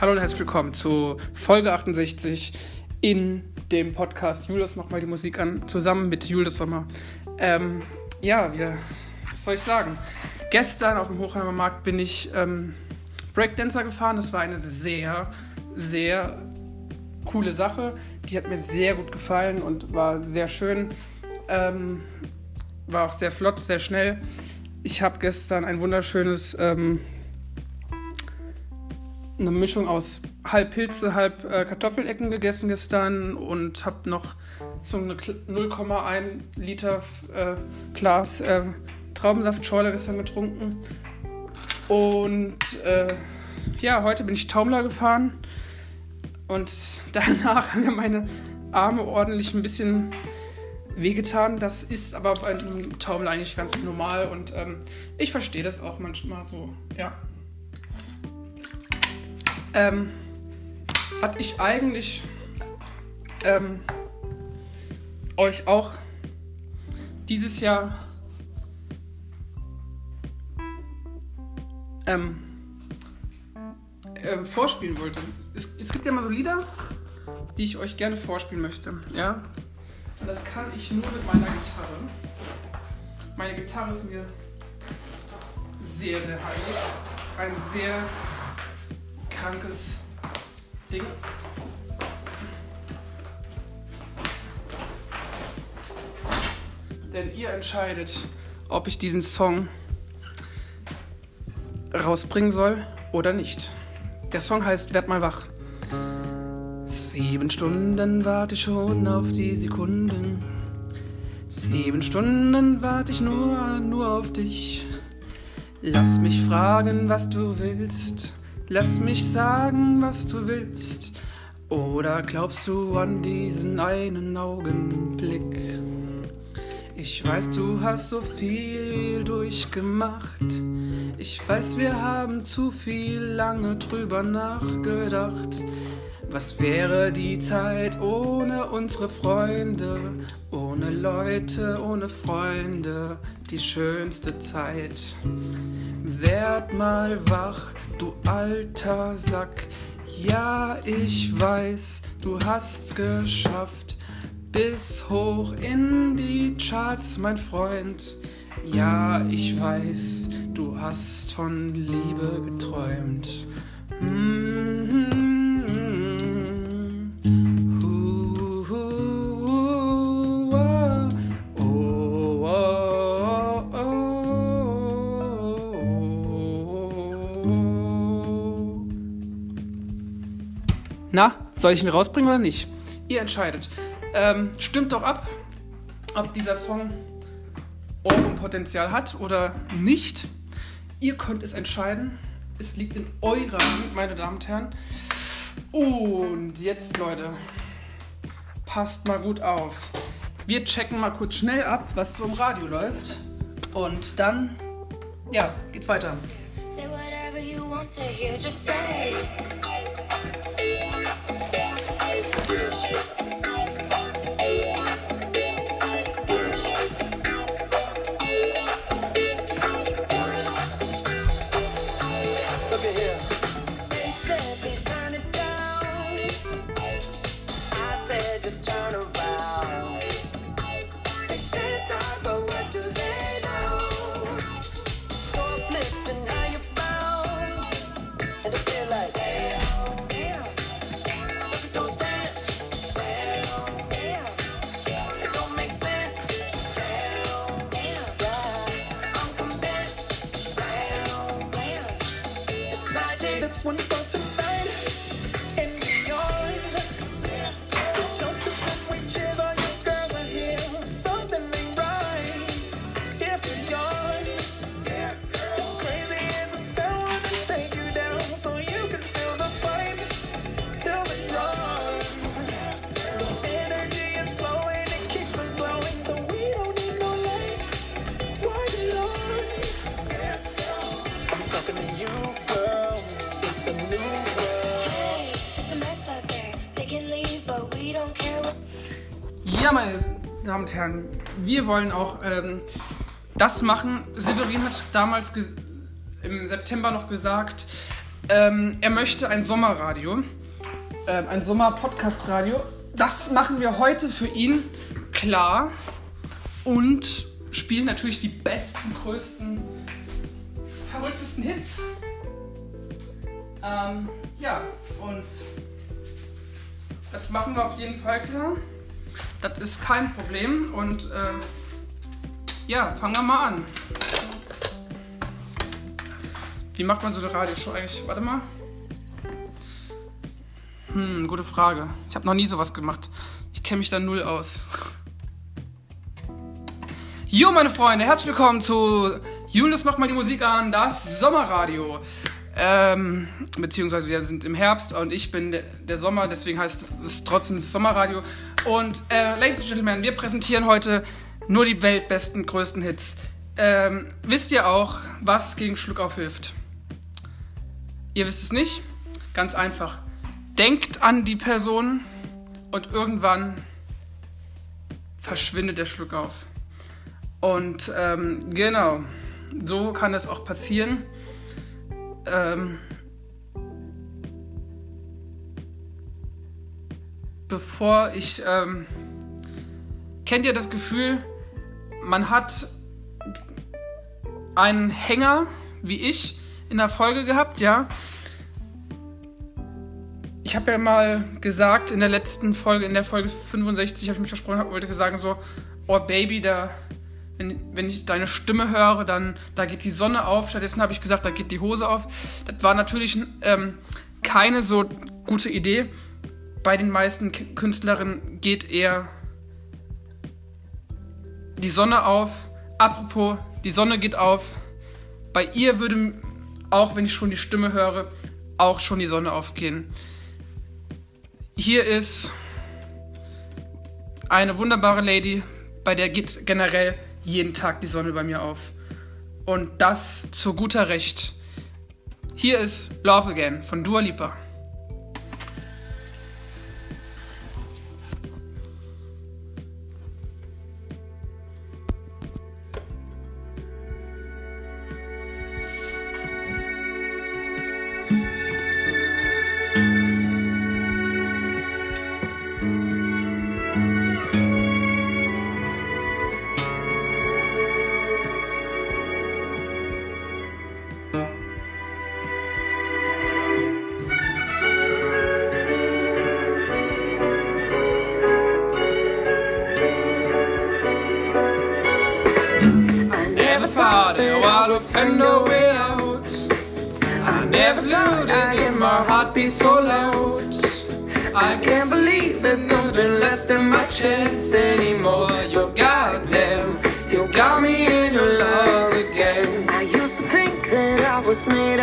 Hallo und herzlich willkommen zu Folge 68 in dem Podcast Julius macht mal die Musik an, zusammen mit Julius Sommer. Ähm, ja, wir, was soll ich sagen? Gestern auf dem Hochheimer Markt bin ich ähm, Breakdancer gefahren. Das war eine sehr, sehr coole Sache. Die hat mir sehr gut gefallen und war sehr schön. Ähm, war auch sehr flott, sehr schnell. Ich habe gestern ein wunderschönes ähm, eine Mischung aus halb Pilze, halb äh, Kartoffelecken gegessen gestern und habe noch so eine 0,1 Liter äh, Glas äh, Traubensaftschorle gestern getrunken. Und äh, ja, heute bin ich Taumler gefahren und danach haben mir meine Arme ordentlich ein bisschen wehgetan. Das ist aber bei einem Taumler eigentlich ganz normal und ähm, ich verstehe das auch manchmal so, ja ähm, hatte ich eigentlich ähm, euch auch dieses Jahr ähm, ähm, vorspielen wollte. Es, es, gibt ja mal so Lieder, die ich euch gerne vorspielen möchte. Ja? Und das kann ich nur mit meiner Gitarre. Meine Gitarre ist mir sehr, sehr heilig. Ein sehr krankes Ding. Denn ihr entscheidet, ob ich diesen Song rausbringen soll oder nicht. Der Song heißt Werd mal wach. Sieben Stunden warte ich schon auf die Sekunden. Sieben Stunden warte ich nur, nur auf dich. Lass mich fragen, was du willst. Lass mich sagen, was du willst. Oder glaubst du an diesen einen Augenblick? Ich weiß, du hast so viel durchgemacht. Ich weiß, wir haben zu viel lange drüber nachgedacht. Was wäre die Zeit ohne unsere Freunde, ohne Leute, ohne Freunde, die schönste Zeit? Werd mal wach, du alter Sack. Ja, ich weiß, du hast's geschafft. Bis hoch in die Charts, mein Freund. Ja, ich weiß, du hast von Liebe geträumt. Mm Na, soll ich ihn rausbringen oder nicht? Ihr entscheidet. Ähm, stimmt doch ab, ob dieser Song Ohrwurmpotenzial hat oder nicht. Ihr könnt es entscheiden. Es liegt in eurer Hand, meine Damen und Herren. Und jetzt, Leute, passt mal gut auf. Wir checken mal kurz schnell ab, was so im Radio läuft. Und dann, ja, geht's weiter. Say whatever you want to hear, just say. Thank you. Damen und Herren, wir wollen auch ähm, das machen. Severin hat damals im September noch gesagt, Ähm, er möchte ein Sommerradio, ähm, ein Sommer-Podcast-Radio. Das machen wir heute für ihn klar und spielen natürlich die besten, größten, verrücktesten Hits. Ähm, ja, und das machen wir auf jeden Fall klar. Das ist kein Problem und äh, ja, fangen wir mal an. Wie macht man so eine Radioshow eigentlich? Warte mal. Hm, gute Frage. Ich habe noch nie sowas gemacht. Ich kenne mich da null aus. Jo, meine Freunde, herzlich willkommen zu Julius macht mal die Musik an, das Sommerradio. Ähm, beziehungsweise wir sind im Herbst und ich bin der, der Sommer, deswegen heißt es trotzdem Sommerradio. Und äh, Ladies and Gentlemen, wir präsentieren heute nur die weltbesten, größten Hits. Ähm, wisst ihr auch, was gegen Schluckauf hilft? Ihr wisst es nicht? Ganz einfach. Denkt an die Person und irgendwann verschwindet der Schluckauf. Und ähm, genau, so kann es auch passieren. Ähm, bevor ich... Ähm, kennt ihr das Gefühl, man hat einen Hänger, wie ich, in der Folge gehabt, ja. Ich habe ja mal gesagt in der letzten Folge, in der Folge 65, habe ich mich versprochen, wollte sagen so, oh Baby, da, wenn, wenn ich deine Stimme höre, dann da geht die Sonne auf. Stattdessen habe ich gesagt, da geht die Hose auf. Das war natürlich ähm, keine so gute Idee. Bei den meisten Künstlerinnen geht eher die Sonne auf. Apropos, die Sonne geht auf. Bei ihr würde auch wenn ich schon die Stimme höre, auch schon die Sonne aufgehen. Hier ist eine wunderbare Lady, bei der geht generell jeden Tag die Sonne bei mir auf. Und das zu guter Recht. Hier ist Love Again von Dua Lipa. I can't believe there's nothing less than my chest anymore. You're goddamn, you got me in your love again. I used to think that I was made.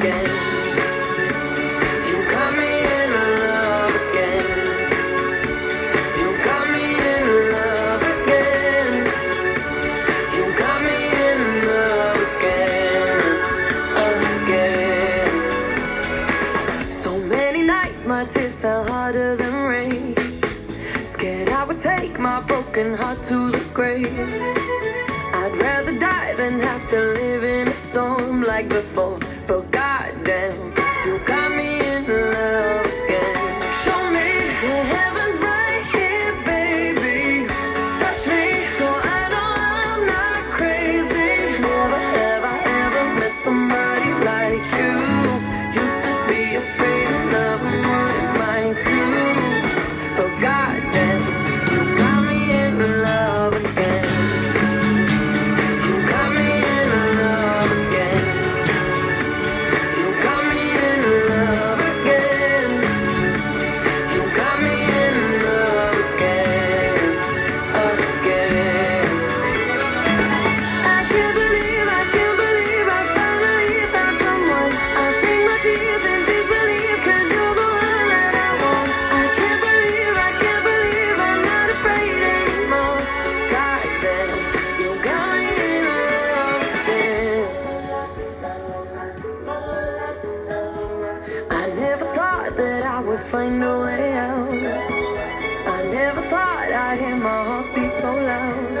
again. find a way out. I never thought I'd hear my heartbeat so loud.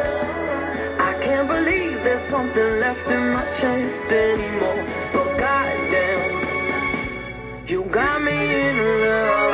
I can't believe there's something left in my chest anymore. But goddamn, you got me in love.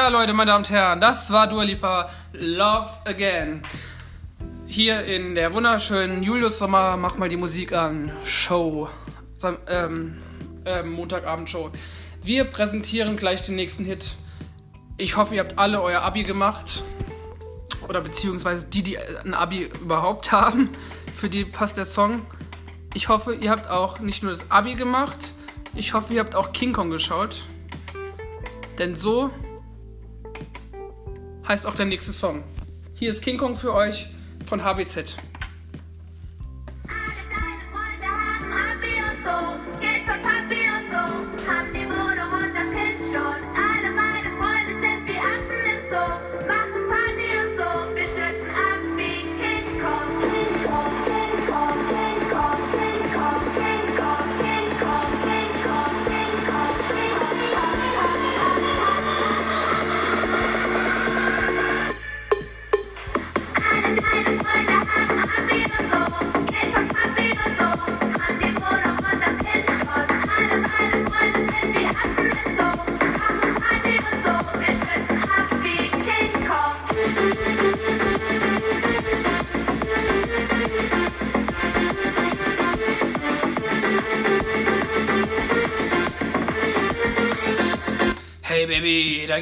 Ja, Leute, meine Damen und Herren, das war Dua Lipa Love Again. Hier in der wunderschönen Julius Sommer, mach mal die Musik an. Show. Ähm, ähm, Montagabendshow. Wir präsentieren gleich den nächsten Hit. Ich hoffe, ihr habt alle euer Abi gemacht. Oder beziehungsweise die, die ein Abi überhaupt haben. Für die passt der Song. Ich hoffe, ihr habt auch nicht nur das Abi gemacht. Ich hoffe, ihr habt auch King Kong geschaut. Denn so heißt auch der nächste Song. Hier ist King Kong für euch von HBZ.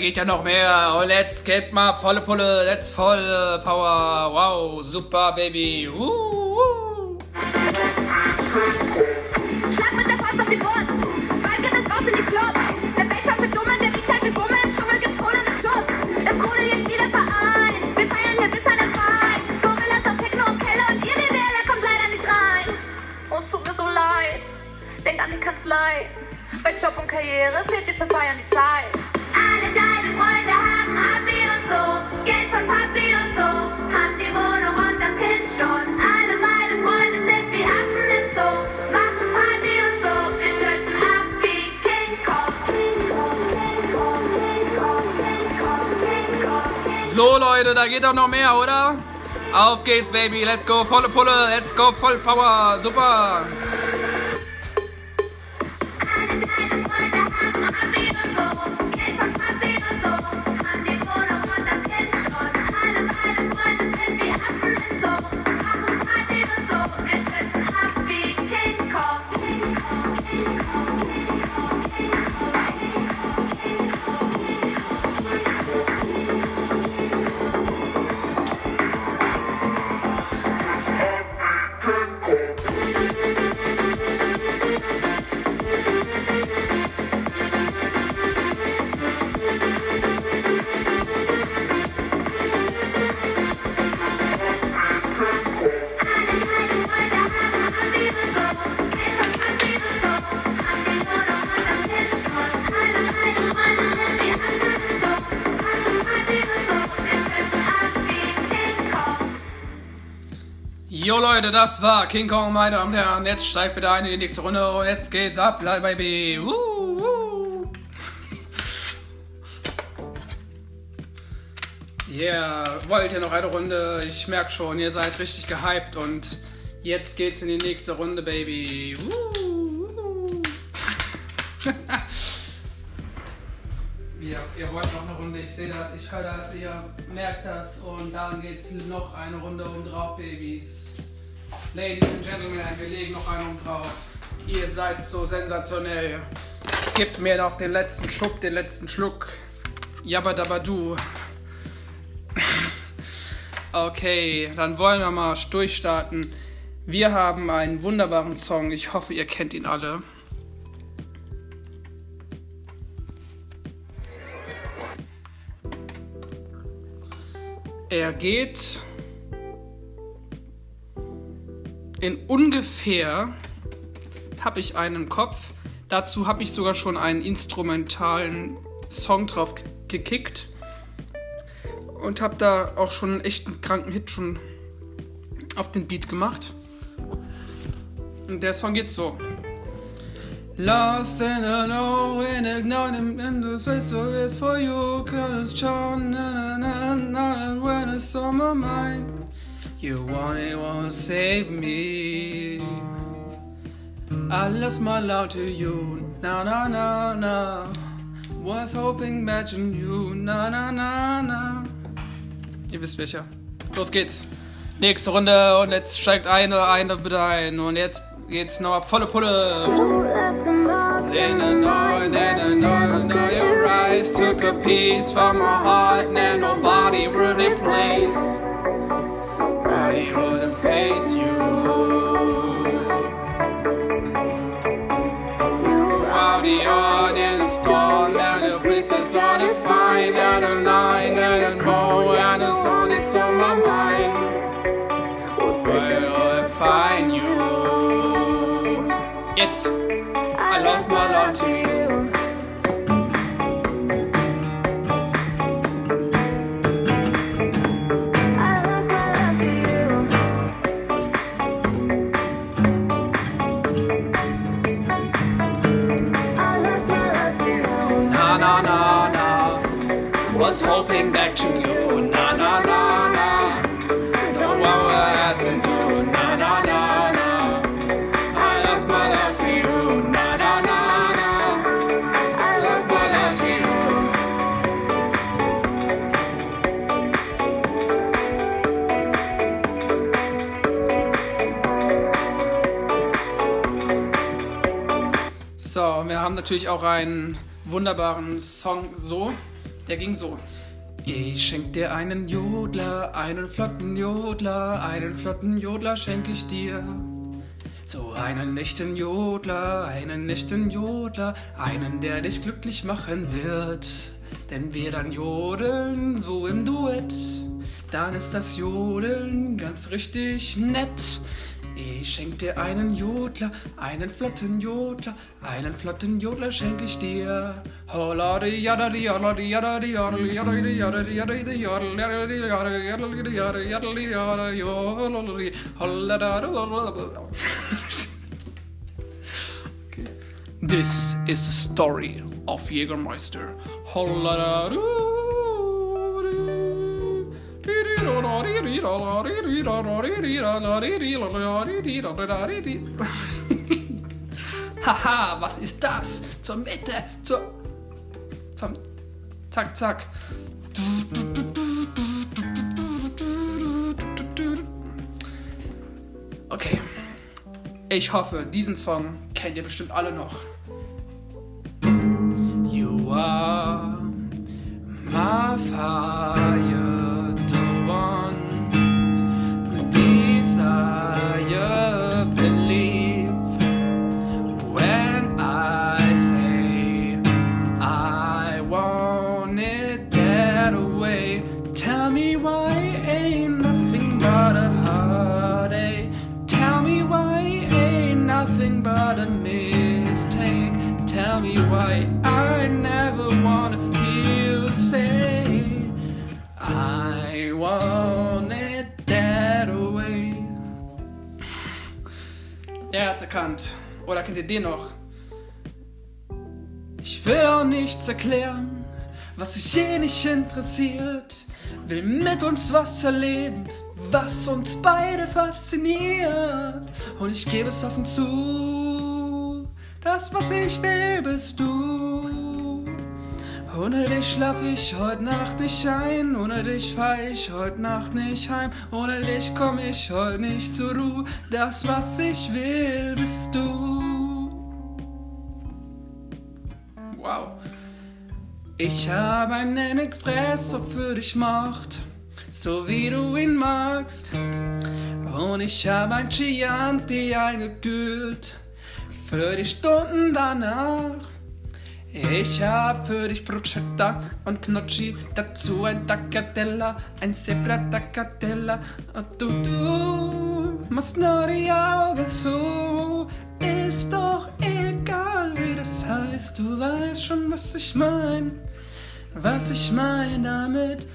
geht ja noch mehr. Oh, let's get mal volle Pulle, let's volle Power. Wow, super, Baby. Woo. geht doch noch mehr, oder? Auf geht's, Baby, let's go, volle Pulle, let's go, Voll Power. super. Leute, das war King Kong, meine Damen und Herren. Jetzt steigt bitte ein in die nächste Runde und jetzt geht's ab, Baby. Uh, uh. Yeah, wollt ihr noch eine Runde? Ich merke schon, ihr seid richtig gehypt und jetzt geht's in die nächste Runde, Baby. Uh, uh. ihr, ihr wollt noch eine Runde, ich sehe das, ich höre das, ihr merkt das und dann geht's noch eine Runde um drauf, Babys. Ladies and Gentlemen, wir legen noch einen drauf. Ihr seid so sensationell. Gebt mir noch den letzten Schluck, den letzten Schluck. Jabadabadu. Okay, dann wollen wir mal durchstarten. Wir haben einen wunderbaren Song. Ich hoffe, ihr kennt ihn alle. Er geht in ungefähr habe ich einen Kopf. Dazu habe ich sogar schon einen instrumentalen Song drauf ge- gekickt und habe da auch schon einen echten kranken Hit schon auf den Beat gemacht. Und der Song geht so. Lost and alone, ignoring in the space it's for you, cause na, and when it's on my mind, you want it, won't save me. I lost my love to you, na na na na. Was hoping imagine you, na na na na. Ihr wisst welcher. Los geht's. Nächste Runde und jetzt steigt eine, eine bitte ein. Und jetzt geht's noch volle Pulle. You left a mark And I know, and I know, I know your eyes took a piece from my heart and nobody really plays. Where will I find you? It's I lost my love to you. Natürlich auch einen wunderbaren Song so. Der ging so. Ich schenk dir einen Jodler, einen flotten Jodler, einen flotten Jodler schenk ich dir. So einen echten Jodler, einen echten Jodler, einen, der dich glücklich machen wird. Denn wir dann jodeln so im Duett, dann ist das Jodeln ganz richtig nett. Ich schenk dir einen Jodler, einen flotten Jodler, einen flotten Jodler schenk ich dir. Okay. This is the story of Jägermeister. Haha, was ist das? Zur Mitte, zur. Zum. Zack, zack. Okay. Ich hoffe, diesen Song kennt ihr bestimmt alle noch. You are my fire, erkannt. Oder kennt ihr den noch? Ich will auch nichts erklären, was sich eh nicht interessiert. Will mit uns was erleben, was uns beide fasziniert. Und ich gebe es offen zu, das, was ich will, bist du. Ohne dich schlaf ich heute Nacht nicht ein, ohne dich fahr ich heute Nacht nicht heim, ohne dich komm ich heute nicht zur Ruhe. Das, was ich will, bist du. Wow. Ich habe einen Espresso für dich macht, so wie du ihn magst. Und ich habe ein Chianti eingekühlt für die Stunden danach. Ich hab für dich Bruschetta und Gnocchi, dazu ein Taccatella, ein Zebra Taccatella. Und du, du machst nur die Augen so, ist doch egal, wie das heißt. Du weißt schon, was ich mein, was ich mein damit.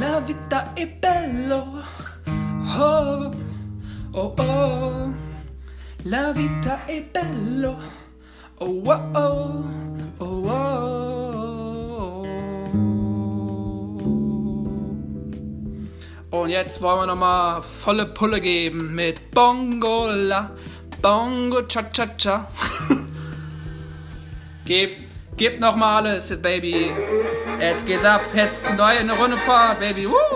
La vita è bello, oh, oh, oh. La vita è bello, oh, oh, oh. Oh, oh, oh. Und jetzt wollen wir nochmal volle Pulle geben mit Bongola, Bongo Cha Cha Cha. Gib, gib nochmal alles, Baby. Jetzt geht's ab, jetzt neue Runde Fahrt, Baby. Woo!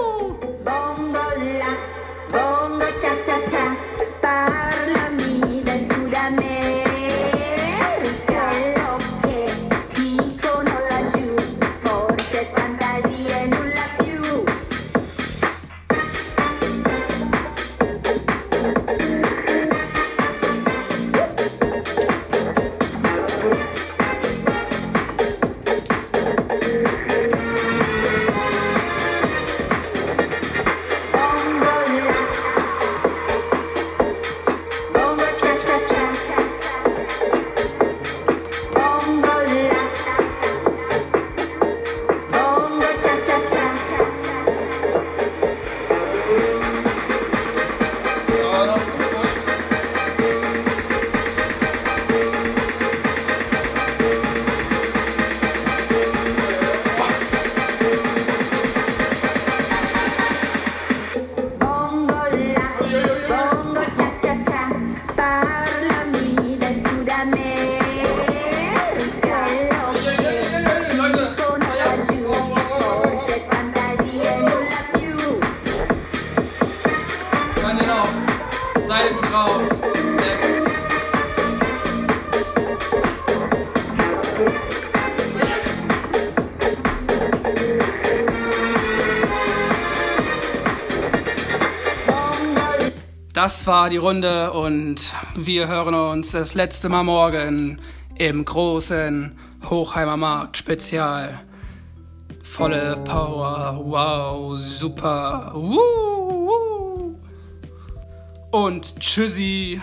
Das war die Runde und wir hören uns das letzte Mal morgen im großen Hochheimer Markt Spezial. Volle Power, wow, super, wuh, wuh. und tschüssi.